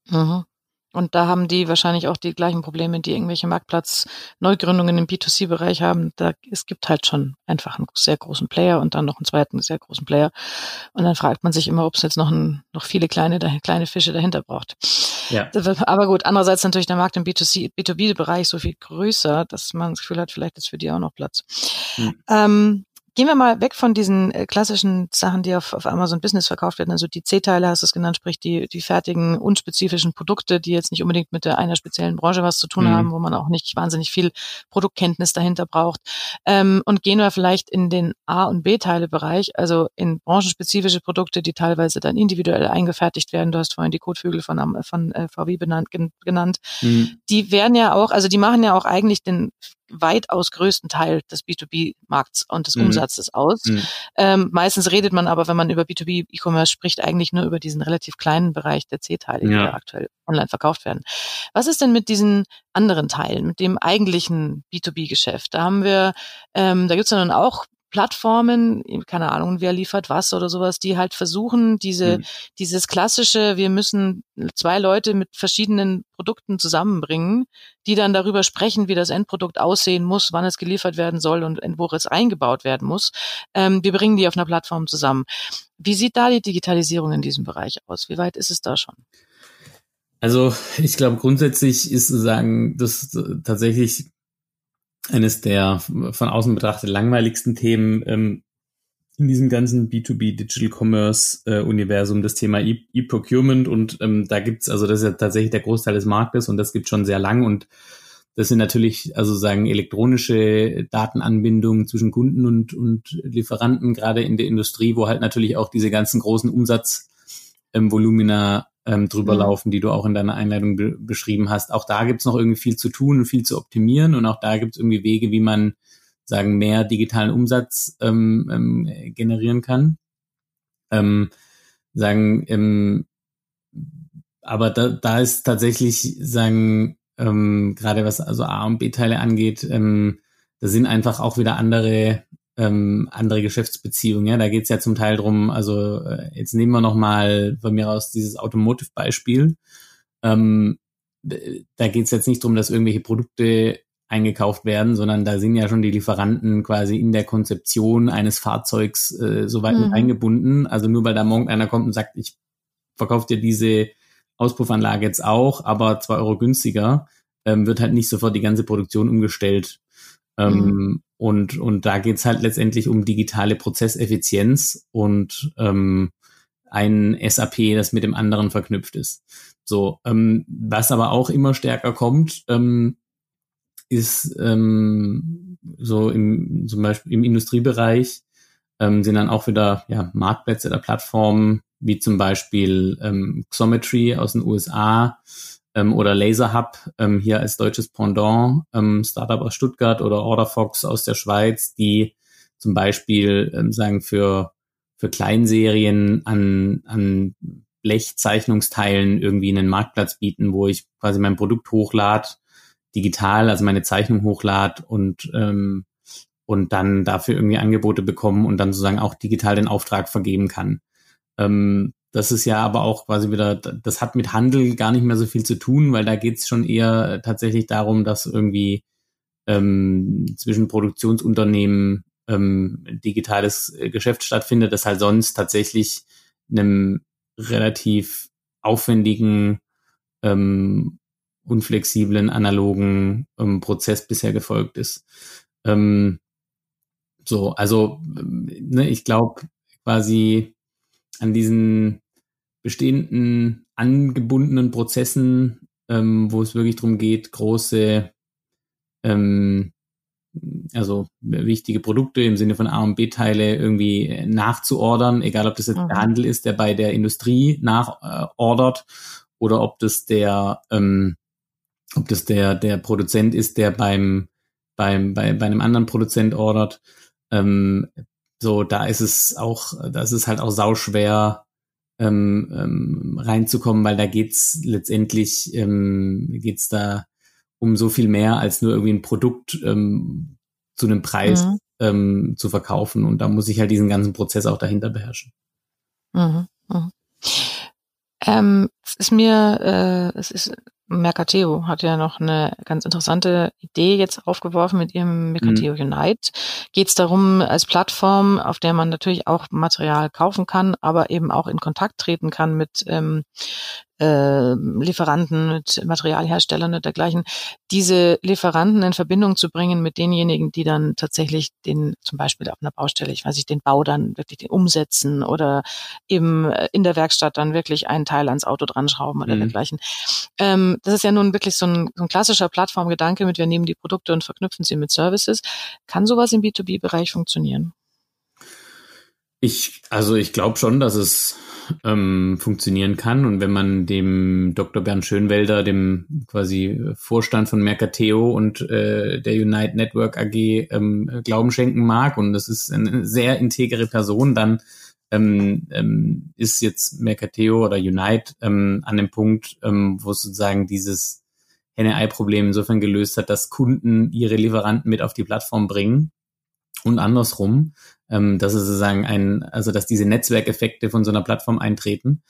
Mhm. Und da haben die wahrscheinlich auch die gleichen Probleme, die irgendwelche Marktplatz-Neugründungen im B2C-Bereich haben. Da, es gibt halt schon einfach einen sehr großen Player und dann noch einen zweiten sehr großen Player. Und dann fragt man sich immer, ob es jetzt noch, ein, noch viele kleine, kleine Fische dahinter braucht. Ja. Aber gut, andererseits natürlich der Markt im B2C, B2B-Bereich so viel größer, dass man das Gefühl hat, vielleicht ist für die auch noch Platz. Hm. Ähm, gehen wir mal weg von diesen äh, klassischen Sachen, die auf, auf Amazon Business verkauft werden. Also die C-Teile hast du es genannt, sprich die, die fertigen, unspezifischen Produkte, die jetzt nicht unbedingt mit der, einer speziellen Branche was zu tun mhm. haben, wo man auch nicht wahnsinnig viel Produktkenntnis dahinter braucht. Ähm, und gehen wir vielleicht in den A- und B-Teile-Bereich, also in branchenspezifische Produkte, die teilweise dann individuell eingefertigt werden. Du hast vorhin die Kotflügel von, von äh, VW benannt, genannt. Mhm. Die werden ja auch, also die machen ja auch eigentlich den weitaus größten Teil des B2B-Markts und des mhm. Umsatzes aus. Mhm. Ähm, meistens redet man aber, wenn man über B2B-E-Commerce spricht, eigentlich nur über diesen relativ kleinen Bereich der C-Teile, die ja. aktuell online verkauft werden. Was ist denn mit diesen anderen Teilen, mit dem eigentlichen B2B-Geschäft? Da haben wir, ähm, da gibt es ja dann auch Plattformen, keine Ahnung, wer liefert was oder sowas, die halt versuchen, diese, mhm. dieses klassische, wir müssen zwei Leute mit verschiedenen Produkten zusammenbringen, die dann darüber sprechen, wie das Endprodukt aussehen muss, wann es geliefert werden soll und wo es eingebaut werden muss. Ähm, wir bringen die auf einer Plattform zusammen. Wie sieht da die Digitalisierung in diesem Bereich aus? Wie weit ist es da schon? Also ich glaube grundsätzlich ist zu sagen, dass tatsächlich eines der von außen betrachtet langweiligsten Themen ähm, in diesem ganzen B2B Digital Commerce äh, Universum das Thema e-, E-Procurement. Und ähm, da gibt's also das ist ja tatsächlich der Großteil des Marktes und das gibt schon sehr lang. Und das sind natürlich also sagen elektronische Datenanbindungen zwischen Kunden und und Lieferanten gerade in der Industrie, wo halt natürlich auch diese ganzen großen Umsatzvolumina ähm, ähm, drüber mhm. laufen, die du auch in deiner Einleitung be beschrieben hast. Auch da gibt's noch irgendwie viel zu tun und viel zu optimieren und auch da gibt's irgendwie Wege, wie man sagen mehr digitalen Umsatz ähm, ähm, generieren kann. Ähm, sagen, ähm, aber da, da ist tatsächlich sagen ähm, gerade was also A und B Teile angeht, ähm, da sind einfach auch wieder andere ähm, andere Geschäftsbeziehungen. Ja, da geht's ja zum Teil drum. Also äh, jetzt nehmen wir noch mal von mir aus dieses Automotive-Beispiel. Ähm, da geht's jetzt nicht drum, dass irgendwelche Produkte eingekauft werden, sondern da sind ja schon die Lieferanten quasi in der Konzeption eines Fahrzeugs äh, soweit mhm. mit eingebunden. Also nur weil da morgen einer kommt und sagt, ich verkaufe dir diese Auspuffanlage jetzt auch, aber zwei Euro günstiger, ähm, wird halt nicht sofort die ganze Produktion umgestellt. Ähm, mhm. Und, und da geht's halt letztendlich um digitale Prozesseffizienz und ähm, ein SAP, das mit dem anderen verknüpft ist. So, ähm, was aber auch immer stärker kommt, ähm, ist ähm, so im zum Beispiel im Industriebereich ähm, sind dann auch wieder ja, Marktplätze oder Plattformen wie zum Beispiel ähm, Xometry aus den USA, ähm, oder Laserhub ähm, hier als deutsches Pendant, ähm, Startup aus Stuttgart oder Orderfox aus der Schweiz, die zum Beispiel ähm, sagen für für Kleinserien an an Blechzeichnungsteilen irgendwie einen Marktplatz bieten, wo ich quasi mein Produkt hochlade, digital, also meine Zeichnung hochlade und ähm, und dann dafür irgendwie Angebote bekommen und dann sozusagen auch digital den Auftrag vergeben kann. Ähm, das ist ja aber auch quasi wieder, das hat mit Handel gar nicht mehr so viel zu tun, weil da geht es schon eher tatsächlich darum, dass irgendwie ähm, zwischen Produktionsunternehmen ähm, digitales äh, Geschäft stattfindet, das halt sonst tatsächlich einem relativ aufwendigen, ähm, unflexiblen, analogen ähm, Prozess bisher gefolgt ist. Ähm, so, also ähm, ne, ich glaube quasi an diesen bestehenden angebundenen Prozessen, ähm, wo es wirklich darum geht, große, ähm, also wichtige Produkte im Sinne von A und B-Teile irgendwie nachzuordern, egal ob das jetzt mhm. der Handel ist, der bei der Industrie nachordert äh, oder ob das der, ähm, ob das der, der Produzent ist, der beim, beim, bei, bei einem anderen Produzent ordert. Ähm, so, da ist es auch, da ist es halt auch sauschwer, ähm, ähm, reinzukommen, weil da geht's letztendlich, ähm, geht's da um so viel mehr als nur irgendwie ein Produkt ähm, zu einem Preis mhm. ähm, zu verkaufen. Und da muss ich halt diesen ganzen Prozess auch dahinter beherrschen. Mhm. Mhm. Ähm, Es ist mir, äh, es ist Mercateo hat ja noch eine ganz interessante Idee jetzt aufgeworfen mit ihrem Mercateo mhm. Unite. Geht es darum, als Plattform, auf der man natürlich auch Material kaufen kann, aber eben auch in Kontakt treten kann mit ähm, äh, Lieferanten, mit Materialherstellern und dergleichen, diese Lieferanten in Verbindung zu bringen mit denjenigen, die dann tatsächlich den, zum Beispiel auf einer Baustelle, ich weiß nicht, den Bau dann wirklich umsetzen oder eben in der Werkstatt dann wirklich einen Teil ans Auto dran schrauben oder mhm. dergleichen. Ähm, das ist ja nun wirklich so ein, so ein klassischer Plattformgedanke mit, wir nehmen die Produkte und verknüpfen sie mit Services. Kann sowas im B2B-Bereich funktionieren? Ich, also ich glaube schon, dass es ähm, funktionieren kann. Und wenn man dem Dr. Bernd Schönwelder, dem quasi Vorstand von Mercateo und äh, der Unite Network AG ähm, Glauben schenken mag, und das ist eine sehr integere Person, dann ähm, ähm, ist jetzt Mercateo oder Unite ähm, an dem Punkt, ähm, wo sozusagen dieses Henne-Ei-Problem insofern gelöst hat, dass Kunden ihre Lieferanten mit auf die Plattform bringen und andersrum, ähm, dass es sozusagen ein, also dass diese Netzwerkeffekte von so einer Plattform eintreten.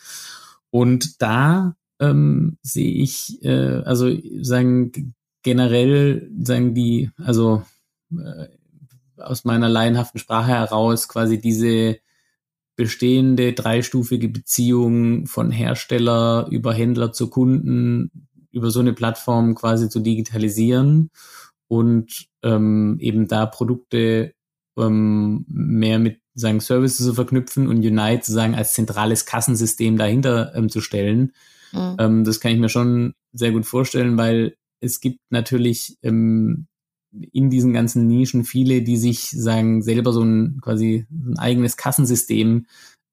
Und da ähm, sehe ich, äh, also sagen generell sagen die, also äh, aus meiner laienhaften Sprache heraus quasi diese bestehende dreistufige Beziehung von Hersteller über Händler zu Kunden über so eine Plattform quasi zu digitalisieren und ähm, eben da Produkte ähm, mehr mit sagen Services zu verknüpfen und Unite sozusagen als zentrales Kassensystem dahinter ähm, zu stellen. Mhm. Ähm, das kann ich mir schon sehr gut vorstellen, weil es gibt natürlich ähm, in diesen ganzen Nischen viele, die sich sagen, selber so ein quasi ein eigenes Kassensystem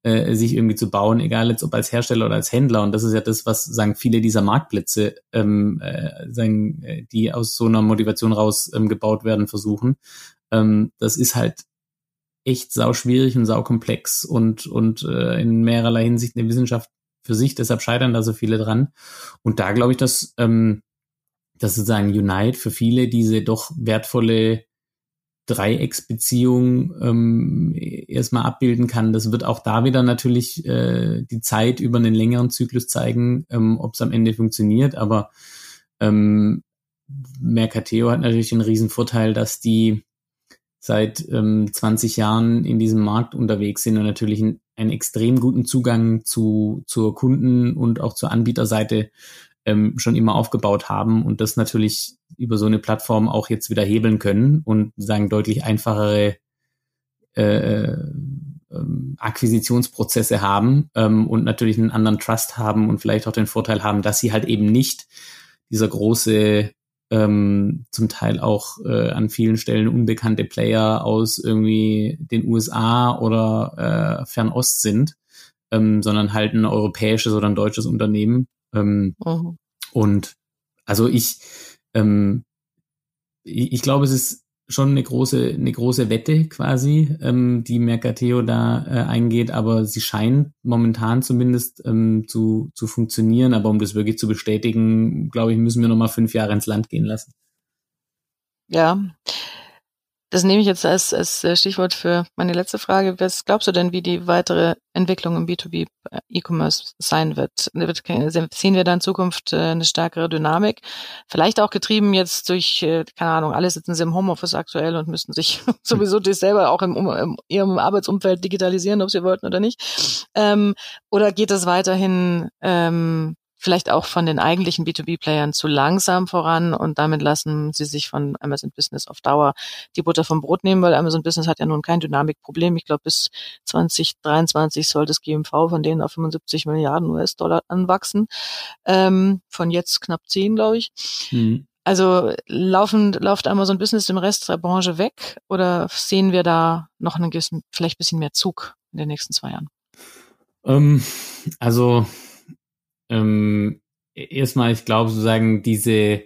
äh, sich irgendwie zu bauen, egal jetzt ob als Hersteller oder als Händler. Und das ist ja das, was sagen viele dieser Marktplätze, ähm, äh, sagen, äh, die aus so einer Motivation raus ähm, gebaut werden, versuchen. Ähm, das ist halt echt sau schwierig und sau komplex und, und äh, in mehrerlei Hinsicht eine Wissenschaft für sich, deshalb scheitern da so viele dran. Und da glaube ich, dass, ähm, dass sozusagen Unite für viele diese doch wertvolle Dreiecksbeziehung ähm, erstmal abbilden kann. Das wird auch da wieder natürlich äh, die Zeit über einen längeren Zyklus zeigen, ähm, ob es am Ende funktioniert. Aber ähm, Mercateo hat natürlich den riesen Vorteil, dass die seit ähm, 20 Jahren in diesem Markt unterwegs sind und natürlich einen, einen extrem guten Zugang zu, zur Kunden- und auch zur Anbieterseite ähm, schon immer aufgebaut haben und das natürlich über so eine Plattform auch jetzt wieder hebeln können und sagen deutlich einfachere äh, ähm, Akquisitionsprozesse haben ähm, und natürlich einen anderen Trust haben und vielleicht auch den Vorteil haben, dass sie halt eben nicht dieser große ähm, zum Teil auch äh, an vielen Stellen unbekannte Player aus irgendwie den USA oder äh, Fernost sind, ähm, sondern halt ein europäisches oder ein deutsches Unternehmen. Ähm, mhm. Und also ich, ähm, ich, ich glaube, es ist schon eine große, eine große Wette quasi, ähm, die Mercateo da äh, eingeht, aber sie scheint momentan zumindest ähm, zu, zu funktionieren. Aber um das wirklich zu bestätigen, glaube ich, müssen wir noch mal fünf Jahre ins Land gehen lassen. Ja, das nehme ich jetzt als, als äh, Stichwort für meine letzte Frage. Was glaubst du denn, wie die weitere Entwicklung im B2B äh, E-Commerce sein wird? Sehen wir da in Zukunft äh, eine stärkere Dynamik? Vielleicht auch getrieben jetzt durch, keine Ahnung, alle sitzen sie im Homeoffice aktuell und müssten sich sowieso sich selber auch im, im ihrem Arbeitsumfeld digitalisieren, ob sie wollten oder nicht. Ähm, oder geht es weiterhin ähm, vielleicht auch von den eigentlichen B2B-Playern zu langsam voran und damit lassen sie sich von Amazon Business auf Dauer die Butter vom Brot nehmen, weil Amazon Business hat ja nun kein Dynamikproblem. Ich glaube, bis 2023 soll das GMV von denen auf 75 Milliarden US-Dollar anwachsen. Ähm, von jetzt knapp 10, glaube ich. Mhm. Also laufen, läuft Amazon Business dem Rest der Branche weg oder sehen wir da noch einen gewissen, vielleicht ein bisschen mehr Zug in den nächsten zwei Jahren? Ähm, also ähm, erstmal, ich glaube sozusagen diese,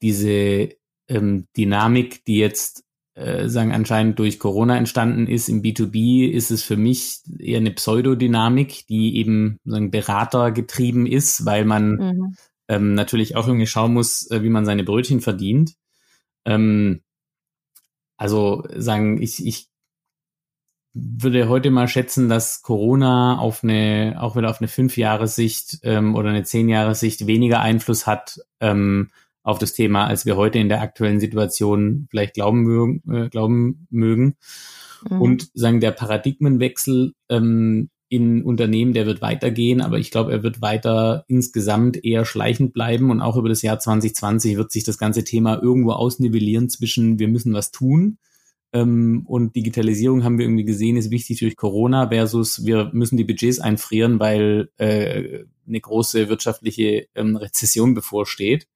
diese ähm, Dynamik, die jetzt äh, sagen anscheinend durch Corona entstanden ist im B2B, ist es für mich eher eine Pseudodynamik, die eben sagen Berater getrieben ist, weil man mhm. ähm, natürlich auch irgendwie schauen muss, äh, wie man seine Brötchen verdient. Ähm, also sagen, ich, ich würde heute mal schätzen, dass Corona auf eine, auch wieder auf eine fünf Sicht ähm, oder eine zehn Sicht weniger Einfluss hat ähm, auf das Thema, als wir heute in der aktuellen Situation vielleicht glauben mögen. Äh, glauben mögen. Mhm. Und sagen, der Paradigmenwechsel ähm, in Unternehmen, der wird weitergehen, aber ich glaube, er wird weiter insgesamt eher schleichend bleiben und auch über das Jahr 2020 wird sich das ganze Thema irgendwo ausnivellieren zwischen wir müssen was tun ähm, und Digitalisierung haben wir irgendwie gesehen, ist wichtig durch Corona versus wir müssen die Budgets einfrieren, weil äh, eine große wirtschaftliche ähm, Rezession bevorsteht.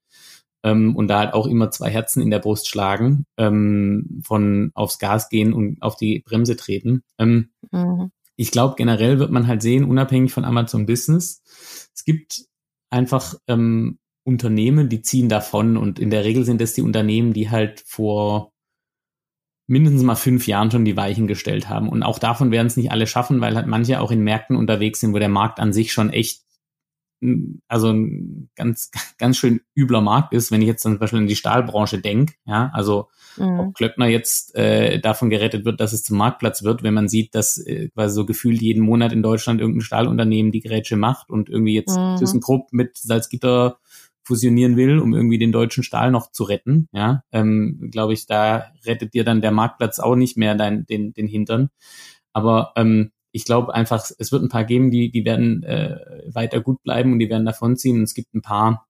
Ähm, und da halt auch immer zwei Herzen in der Brust schlagen, ähm, von aufs Gas gehen und auf die Bremse treten. Ähm, mhm. ich glaube, generell wird man halt sehen, unabhängig von Amazon Business, es gibt einfach ähm, Unternehmen, die ziehen davon. Und in der Regel sind es die Unternehmen, die halt vor mindestens mal fünf Jahren schon die Weichen gestellt haben. Und auch davon werden es nicht alle schaffen, weil halt manche auch in Märkten unterwegs sind, wo der Markt an sich schon echt also ein ganz, ganz schön übler Markt ist, wenn ich jetzt zum Beispiel in die Stahlbranche denke, ja, also mhm. ob Klöckner jetzt äh, davon gerettet wird, dass es zum Marktplatz wird, wenn man sieht, dass äh, quasi so gefühlt jeden Monat in Deutschland irgendein Stahlunternehmen die Gerätsche macht und irgendwie jetzt mhm. ThyssenKrupp mit Salzgitter fusionieren will, um irgendwie den deutschen Stahl noch zu retten, ja, ähm, glaube ich, da rettet dir dann der Marktplatz auch nicht mehr dein, den, den Hintern. Aber ähm, ich glaube einfach, es wird ein paar geben, die, die werden äh, weiter gut bleiben und die werden davonziehen. Und es gibt ein paar,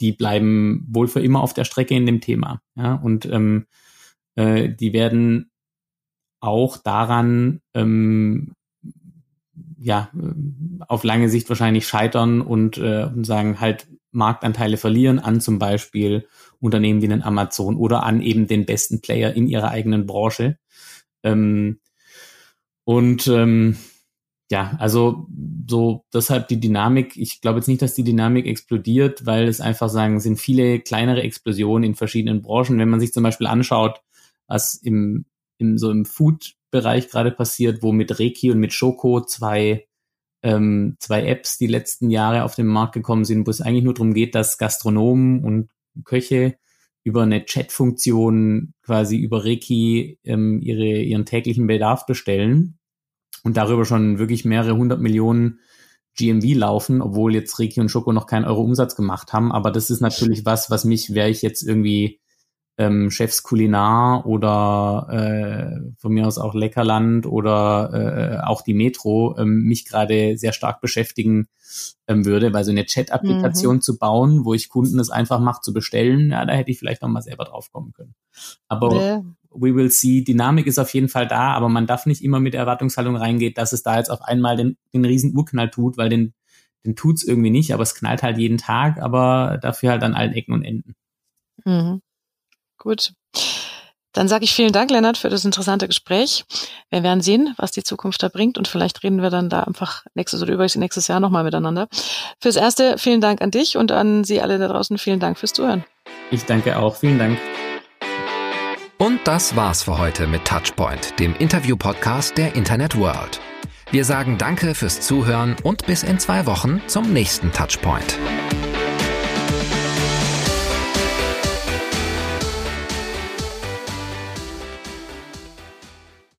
die bleiben wohl für immer auf der Strecke in dem Thema. Ja, und ähm, äh, die werden auch daran ähm, ja auf lange Sicht wahrscheinlich scheitern und, äh, sagen halt Marktanteile verlieren an zum Beispiel Unternehmen wie einen Amazon oder an eben den besten Player in ihrer eigenen Branche. Ähm, und ähm, ja, also so deshalb die Dynamik, ich glaube jetzt nicht, dass die Dynamik explodiert, weil es einfach sagen, sind viele kleinere Explosionen in verschiedenen Branchen. Wenn man sich zum Beispiel anschaut, was im, im so im Food-Bereich gerade passiert, wo mit Reiki und mit Schoko zwei ähm, zwei Apps die letzten Jahre auf den Markt gekommen sind, wo es eigentlich nur darum geht, dass Gastronomen und Köche über eine Chat-Funktion quasi über Reiki ähm, ihre, ihren täglichen Bedarf bestellen und darüber schon wirklich mehrere hundert Millionen GMV laufen, obwohl jetzt Reiki und Schoko noch keinen Euro Umsatz gemacht haben. Aber das ist natürlich was, was mich, wäre ich jetzt irgendwie ähm, Chefs Kulinar oder äh, von mir aus auch Leckerland oder äh, auch die Metro ähm, mich gerade sehr stark beschäftigen ähm, würde, weil so eine Chat-Applikation mhm. zu bauen, wo ich Kunden es einfach mache zu bestellen, ja, da hätte ich vielleicht noch mal selber drauf kommen können. Aber ja. we will see, Dynamik ist auf jeden Fall da, aber man darf nicht immer mit der Erwartungshaltung reingehen, dass es da jetzt auf einmal den, den riesen Urknall tut, weil den, den tut's irgendwie nicht, aber es knallt halt jeden Tag, aber dafür halt an allen Ecken und Enden. Mhm. Gut. Dann sage ich vielen Dank, Lennart, für das interessante Gespräch. Wir werden sehen, was die Zukunft da bringt und vielleicht reden wir dann da einfach nächstes oder übrigens nächstes Jahr nochmal miteinander. Fürs Erste vielen Dank an dich und an Sie alle da draußen vielen Dank fürs Zuhören. Ich danke auch. Vielen Dank. Und das war's für heute mit Touchpoint, dem Interview-Podcast der Internet World. Wir sagen Danke fürs Zuhören und bis in zwei Wochen zum nächsten Touchpoint.